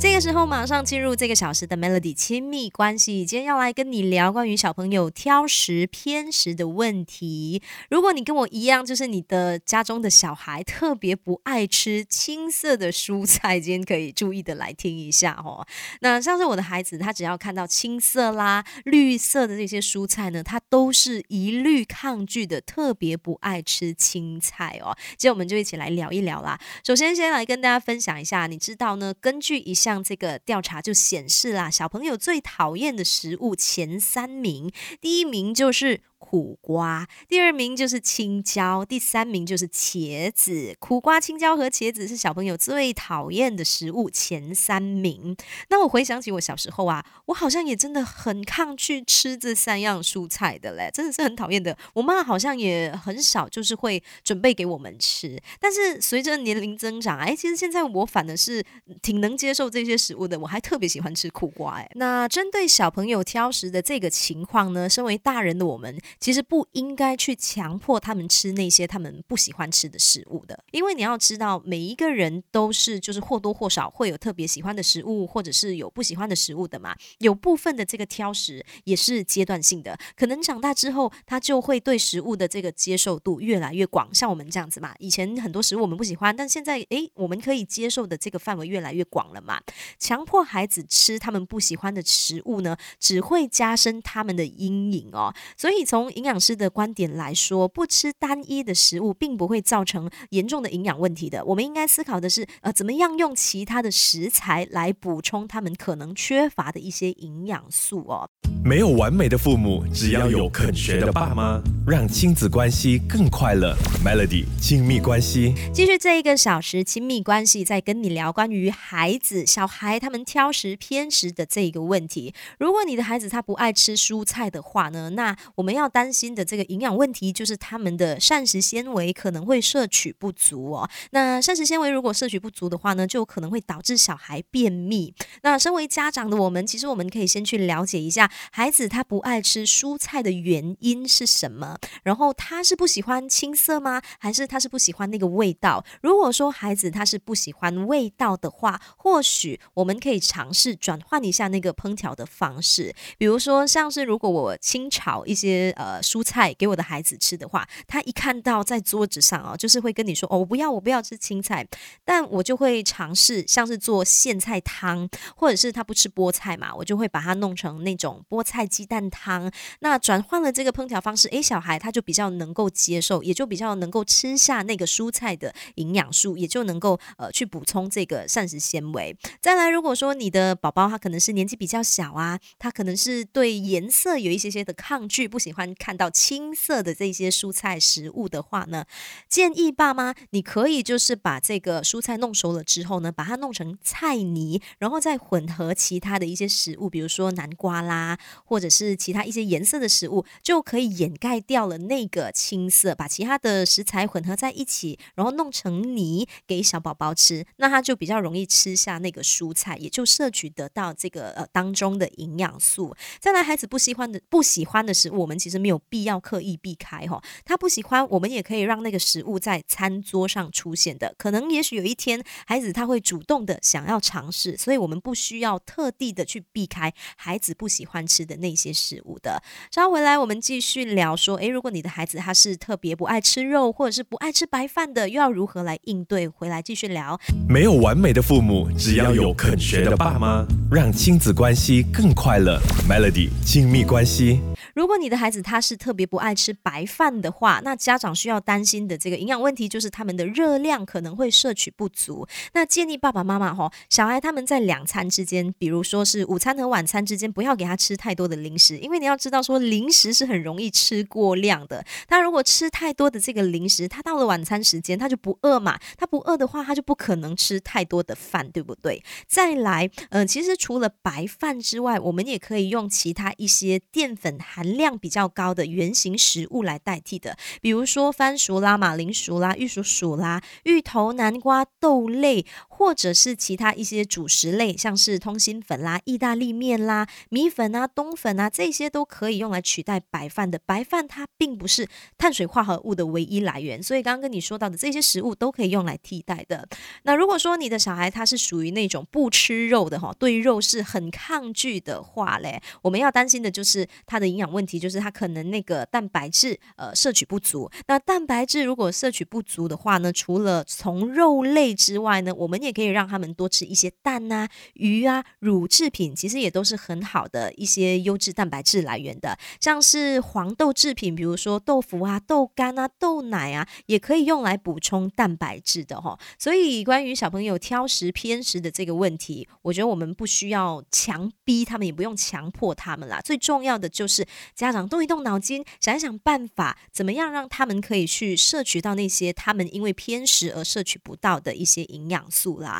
这个时候，马上进入这个小时的 Melody 亲密关系。今天要来跟你聊关于小朋友挑食偏食的问题。如果你跟我一样，就是你的家中的小孩特别不爱吃青色的蔬菜，今天可以注意的来听一下哦。那像是我的孩子，他只要看到青色啦、绿色的这些蔬菜呢，他都是一律抗拒的，特别不爱吃青菜哦。今天我们就一起来聊一聊啦。首先，先来跟大家分享一下，你知道呢？根据一项像这个调查就显示啦，小朋友最讨厌的食物前三名，第一名就是。苦瓜，第二名就是青椒，第三名就是茄子。苦瓜、青椒和茄子是小朋友最讨厌的食物前三名。那我回想起我小时候啊，我好像也真的很抗拒吃这三样蔬菜的嘞，真的是很讨厌的。我妈好像也很少就是会准备给我们吃。但是随着年龄增长，哎，其实现在我反而是挺能接受这些食物的。我还特别喜欢吃苦瓜，哎。那针对小朋友挑食的这个情况呢，身为大人的我们。其实不应该去强迫他们吃那些他们不喜欢吃的食物的，因为你要知道，每一个人都是就是或多或少会有特别喜欢的食物，或者是有不喜欢的食物的嘛。有部分的这个挑食也是阶段性的，可能长大之后他就会对食物的这个接受度越来越广。像我们这样子嘛，以前很多食物我们不喜欢，但现在诶，我们可以接受的这个范围越来越广了嘛。强迫孩子吃他们不喜欢的食物呢，只会加深他们的阴影哦。所以从从营养师的观点来说，不吃单一的食物，并不会造成严重的营养问题的。我们应该思考的是，呃，怎么样用其他的食材来补充他们可能缺乏的一些营养素哦。没有完美的父母，只要有肯学的爸妈，让亲子关系更快乐。Melody 亲密关系，继续这一个小时亲密关系，在跟你聊关于孩子、小孩他们挑食偏食的这一个问题。如果你的孩子他不爱吃蔬菜的话呢，那我们要。担心的这个营养问题，就是他们的膳食纤维可能会摄取不足哦。那膳食纤维如果摄取不足的话呢，就可能会导致小孩便秘。那身为家长的我们，其实我们可以先去了解一下孩子他不爱吃蔬菜的原因是什么。然后他是不喜欢青色吗？还是他是不喜欢那个味道？如果说孩子他是不喜欢味道的话，或许我们可以尝试转换一下那个烹调的方式。比如说，像是如果我清炒一些。呃，呃蔬菜给我的孩子吃的话，他一看到在桌子上哦，就是会跟你说哦，我不要，我不要吃青菜。但我就会尝试像是做苋菜汤，或者是他不吃菠菜嘛，我就会把它弄成那种菠菜鸡蛋汤。那转换了这个烹调方式，诶，小孩他就比较能够接受，也就比较能够吃下那个蔬菜的营养素，也就能够呃去补充这个膳食纤维。再来，如果说你的宝宝他可能是年纪比较小啊，他可能是对颜色有一些些的抗拒，不喜欢。看到青色的这些蔬菜食物的话呢，建议爸妈你可以就是把这个蔬菜弄熟了之后呢，把它弄成菜泥，然后再混合其他的一些食物，比如说南瓜啦，或者是其他一些颜色的食物，就可以掩盖掉了那个青色，把其他的食材混合在一起，然后弄成泥给小宝宝吃，那他就比较容易吃下那个蔬菜，也就摄取得到这个呃当中的营养素。再来，孩子不喜欢的不喜欢的食物，我们其实。没有必要刻意避开哈，他不喜欢，我们也可以让那个食物在餐桌上出现的。可能也许有一天，孩子他会主动的想要尝试，所以我们不需要特地的去避开孩子不喜欢吃的那些食物的。稍后回来，我们继续聊说，诶，如果你的孩子他是特别不爱吃肉，或者是不爱吃白饭的，又要如何来应对？回来继续聊。没有完美的父母，只要有肯学的爸妈，让亲子关系更快乐。Melody 亲密关系。如果你的孩子他是特别不爱吃白饭的话，那家长需要担心的这个营养问题就是他们的热量可能会摄取不足。那建议爸爸妈妈哈，小孩他们在两餐之间，比如说是午餐和晚餐之间，不要给他吃太多的零食，因为你要知道说零食是很容易吃过量的。他如果吃太多的这个零食，他到了晚餐时间他就不饿嘛，他不饿的话，他就不可能吃太多的饭，对不对？再来，呃，其实除了白饭之外，我们也可以用其他一些淀粉含含量比较高的原型食物来代替的，比如说番薯啦、马铃薯啦、玉蜀黍啦、芋头、南瓜、豆类，或者是其他一些主食类，像是通心粉啦、意大利面啦、米粉啊、冬粉啊，这些都可以用来取代白饭的。白饭它并不是碳水化合物的唯一来源，所以刚刚跟你说到的这些食物都可以用来替代的。那如果说你的小孩他是属于那种不吃肉的哈，对肉是很抗拒的话嘞，我们要担心的就是他的营养问问题，就是他可能那个蛋白质呃摄取不足。那蛋白质如果摄取不足的话呢，除了从肉类之外呢，我们也可以让他们多吃一些蛋啊、鱼啊、乳制品，其实也都是很好的一些优质蛋白质来源的。像是黄豆制品，比如说豆腐啊、豆干啊、豆奶啊，也可以用来补充蛋白质的哈。所以关于小朋友挑食偏食的这个问题，我觉得我们不需要强逼他们，也不用强迫他们啦。最重要的就是家长动一动脑筋，想一想办法，怎么样让他们可以去摄取到那些他们因为偏食而摄取不到的一些营养素啦。